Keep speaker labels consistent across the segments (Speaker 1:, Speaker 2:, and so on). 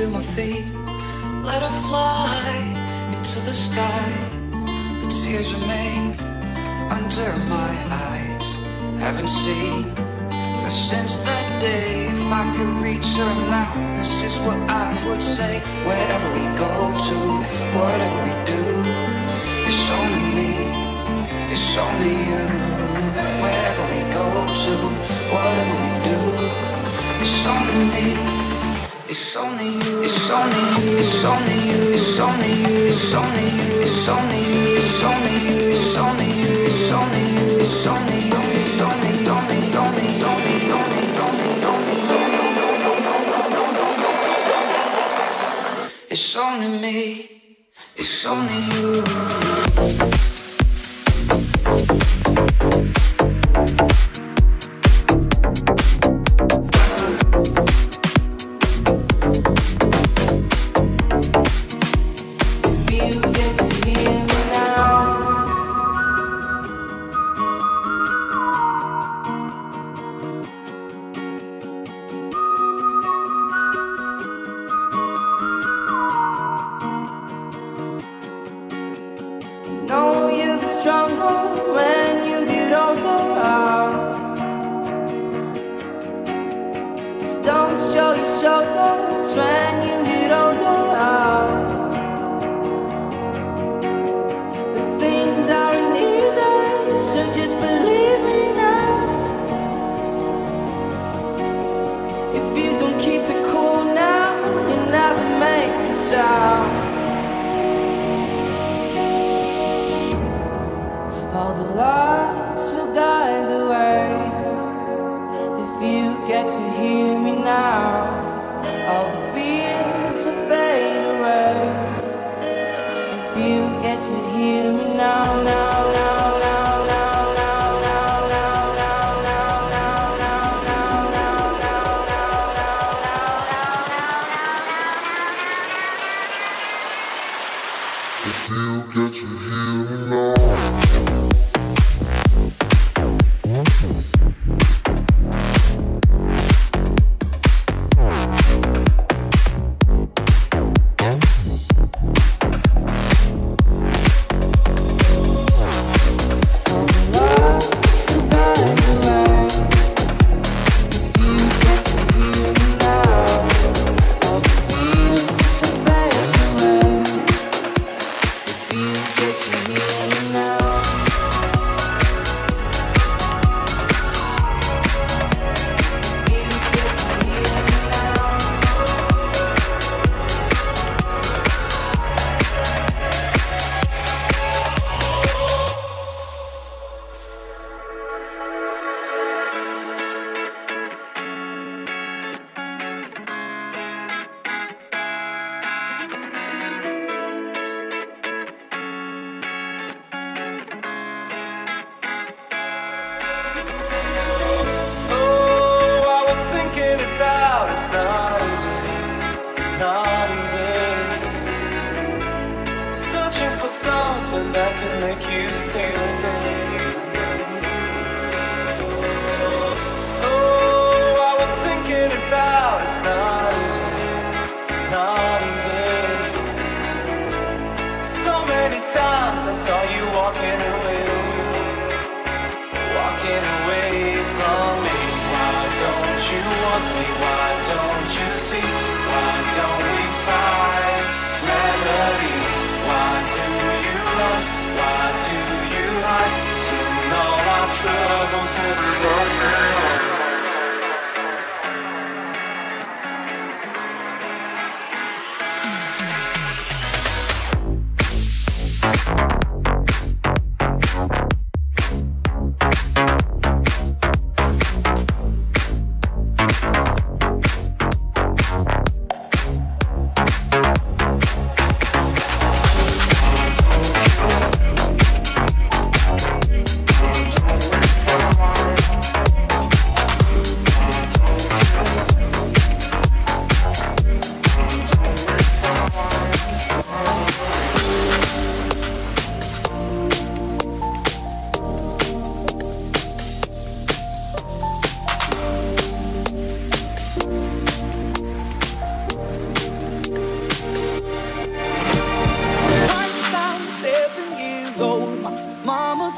Speaker 1: Feel my feet. Let her fly into the sky. The tears remain under my eyes. Haven't seen her since that day. If I could reach her now, this is what I would say. Wherever we go to, whatever we do, it's only you. Wherever we go to, whatever we do, it's only me. It's only you, it's only you, it's only you, it's only you, it's only you, it's only you, it's only you, it's only you, it's only you, it's only you, it's only, only, only, only, only, only, It's only me, it's only you.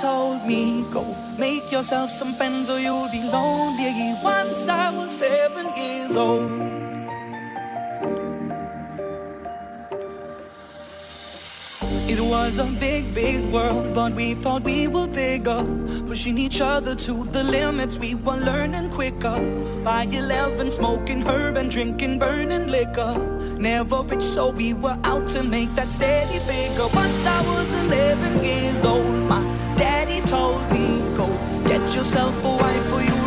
Speaker 1: told me, Go make yourself
Speaker 2: some friends or you'll be lonely. Once I was seven years old. It was a big, big world, but we thought we were bigger. Pushing each other to the limits, we were learning quicker. By 11, smoking herb and drinking burning liquor. Never rich, so we were out to make that steady bigger. Once I was 11 years old, my told me, go get yourself a wife for you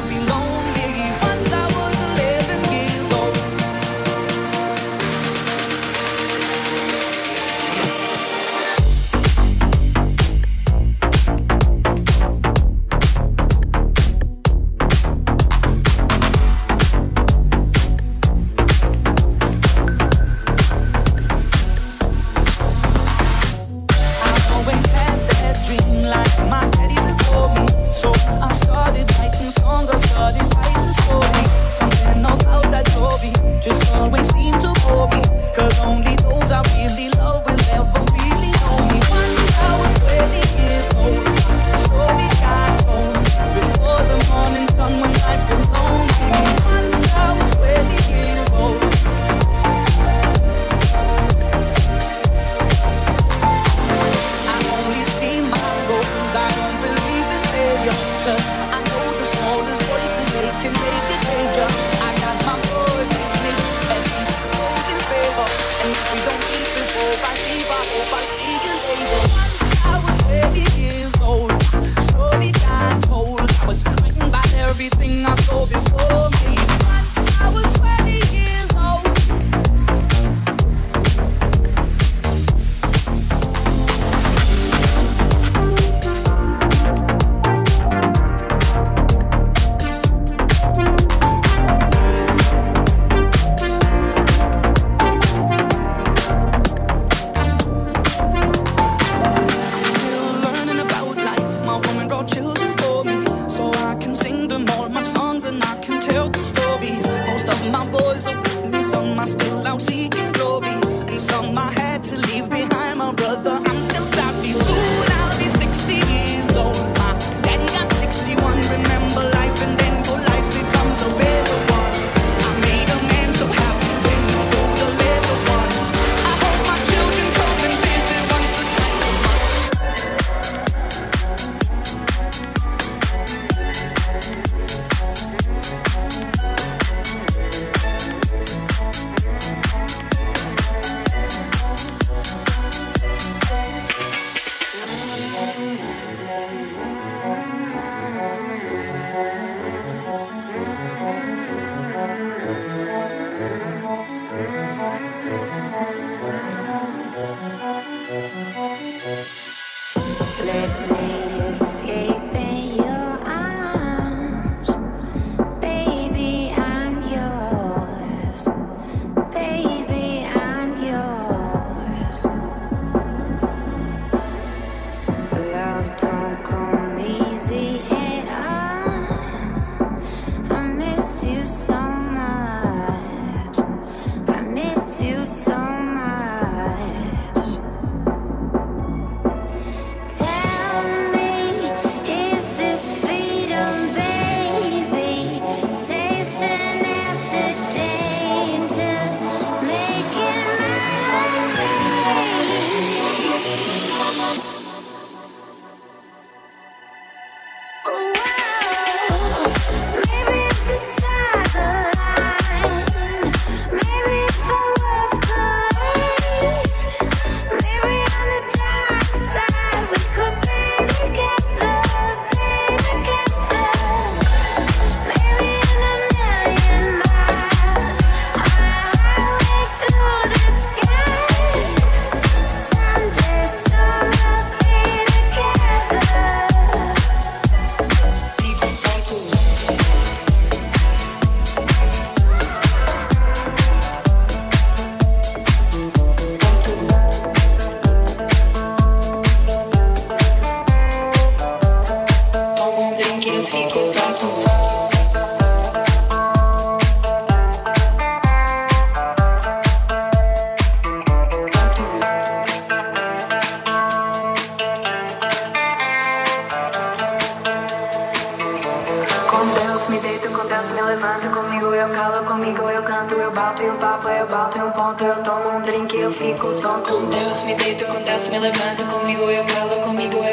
Speaker 2: com Deus, me deito com Deus, me
Speaker 3: levanto comigo, eu falo comigo,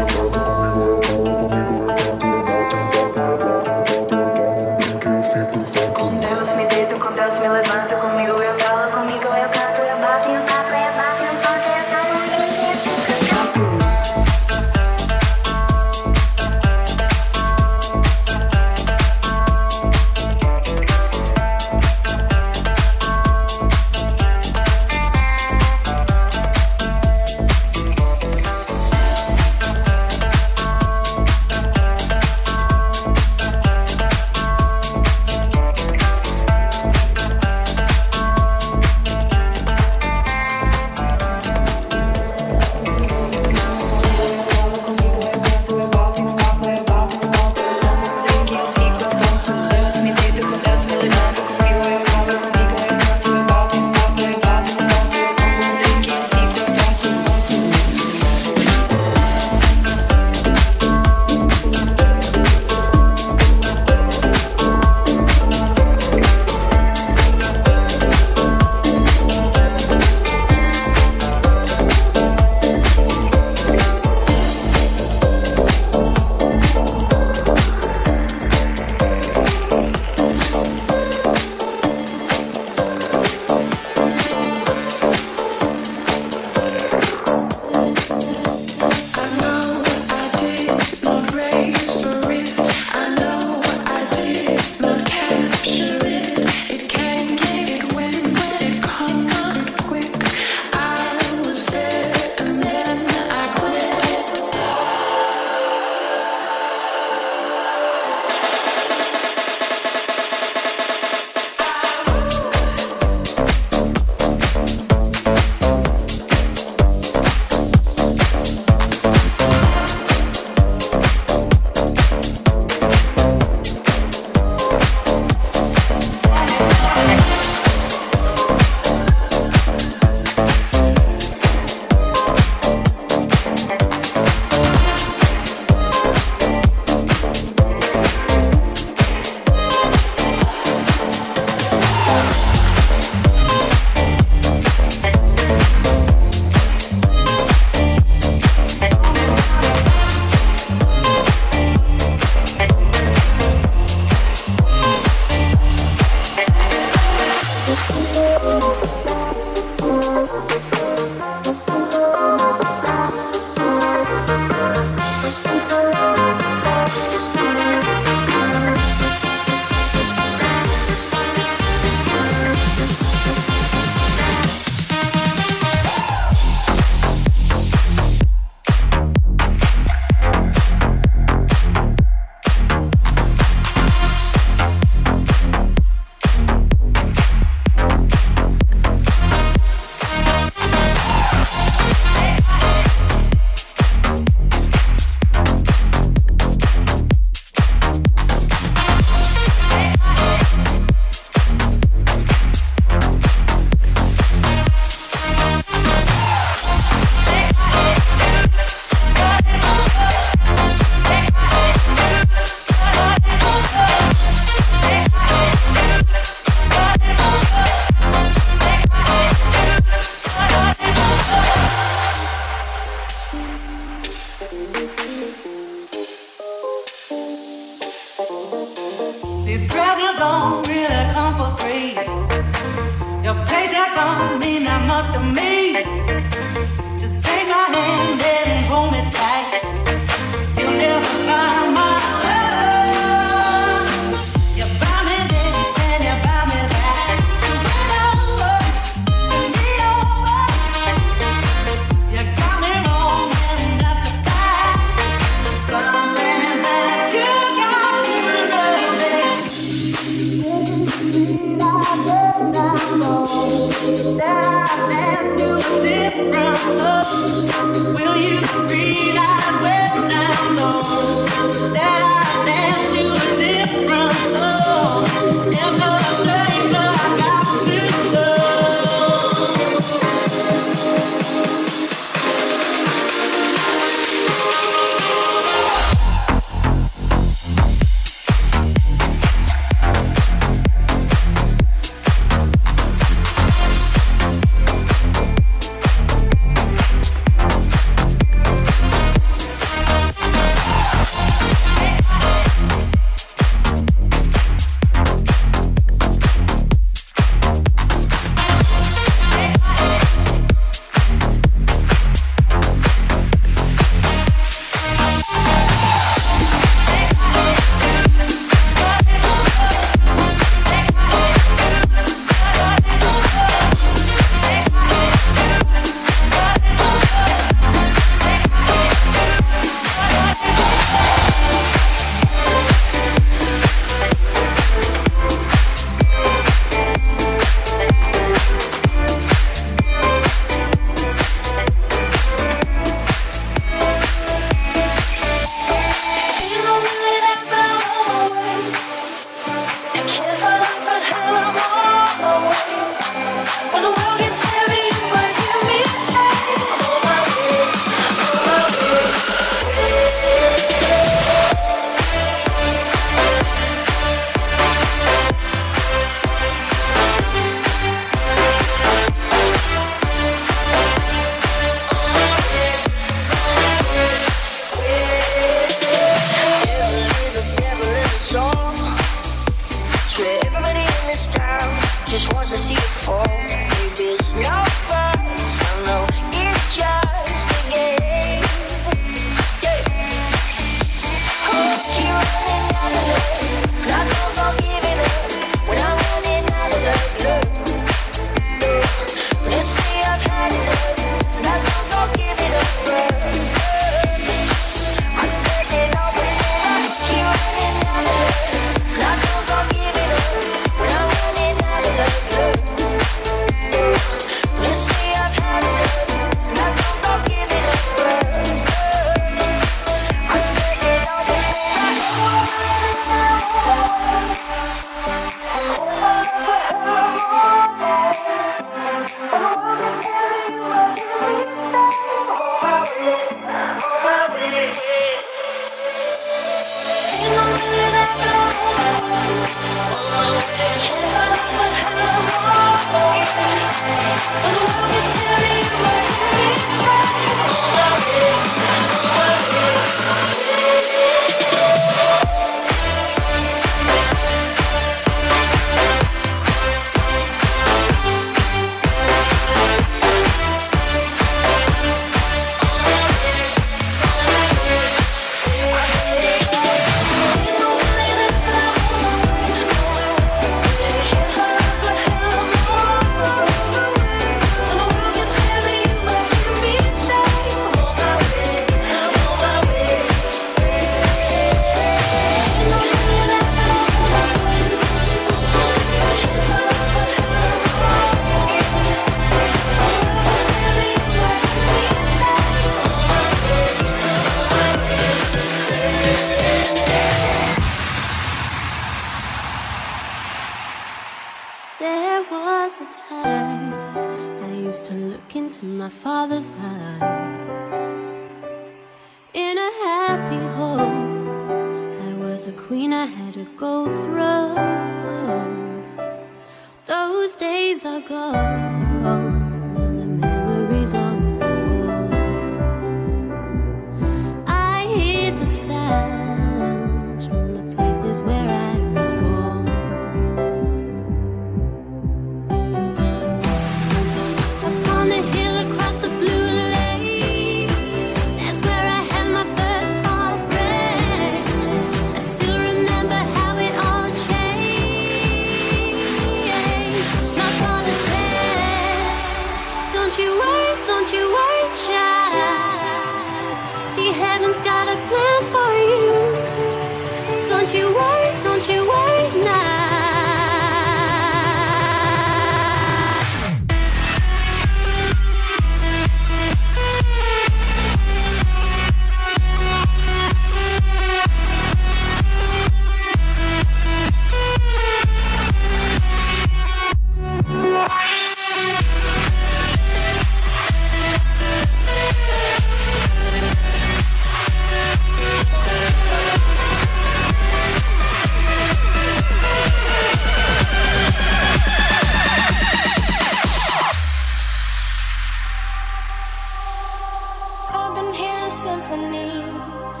Speaker 4: symphonies.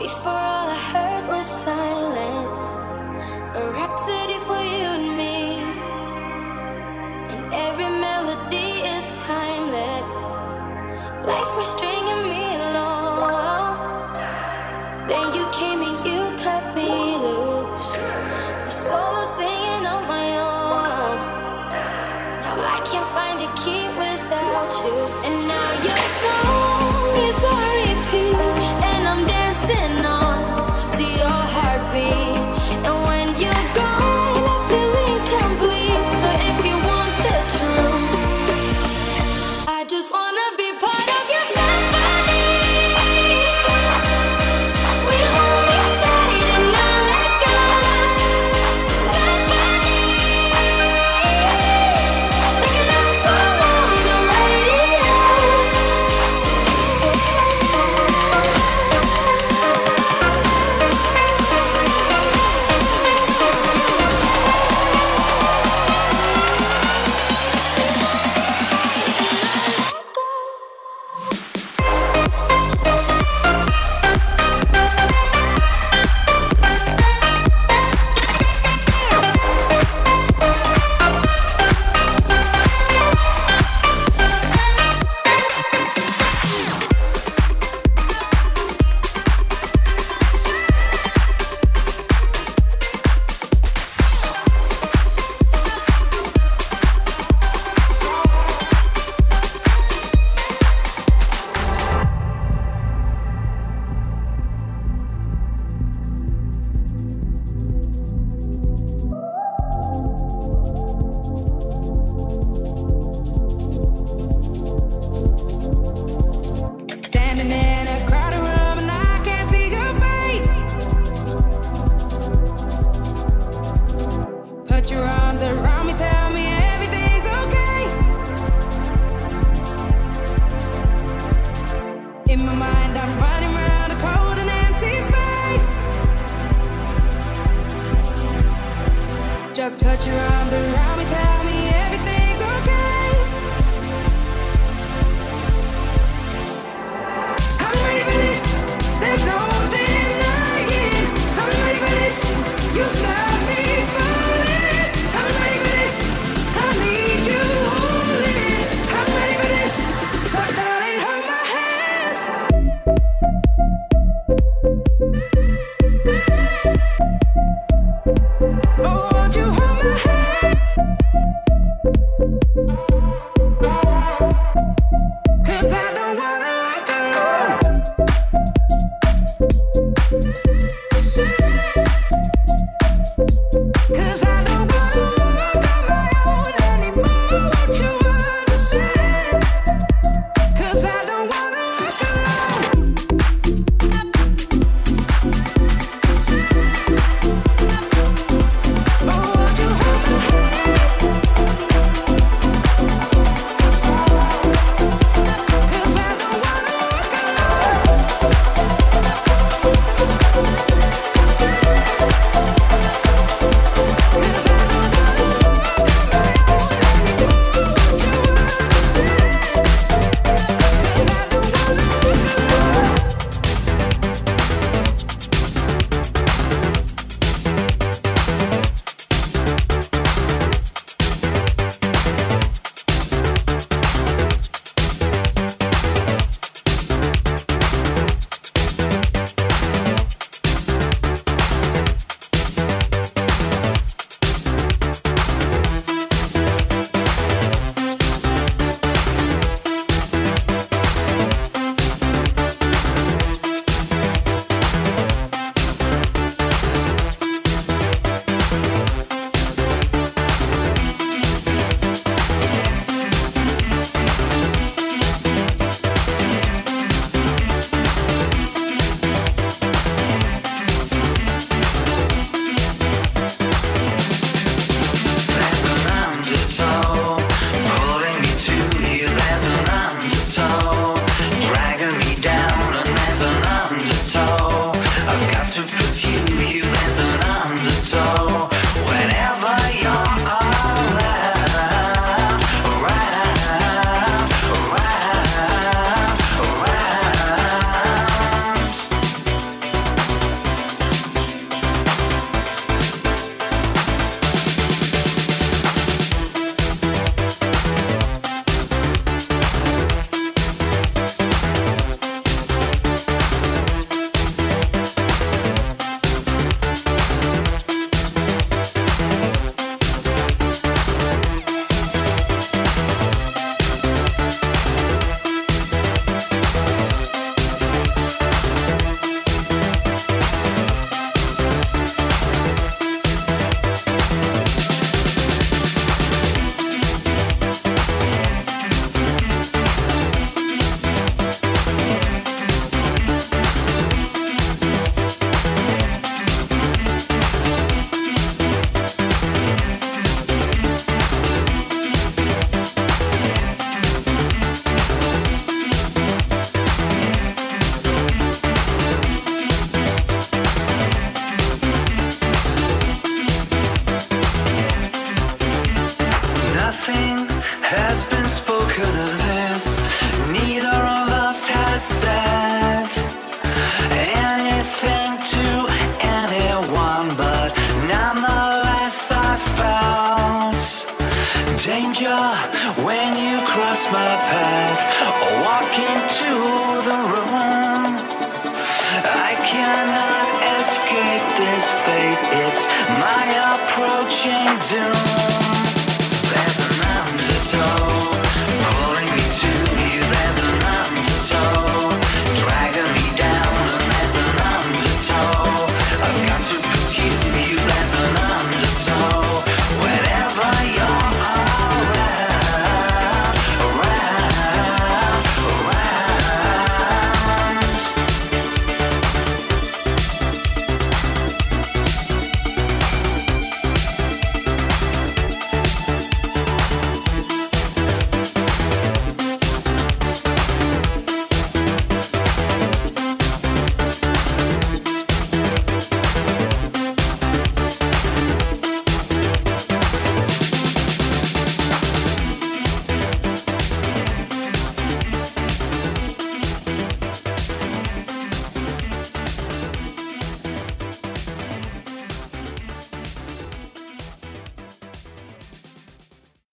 Speaker 4: Before all I heard was silence.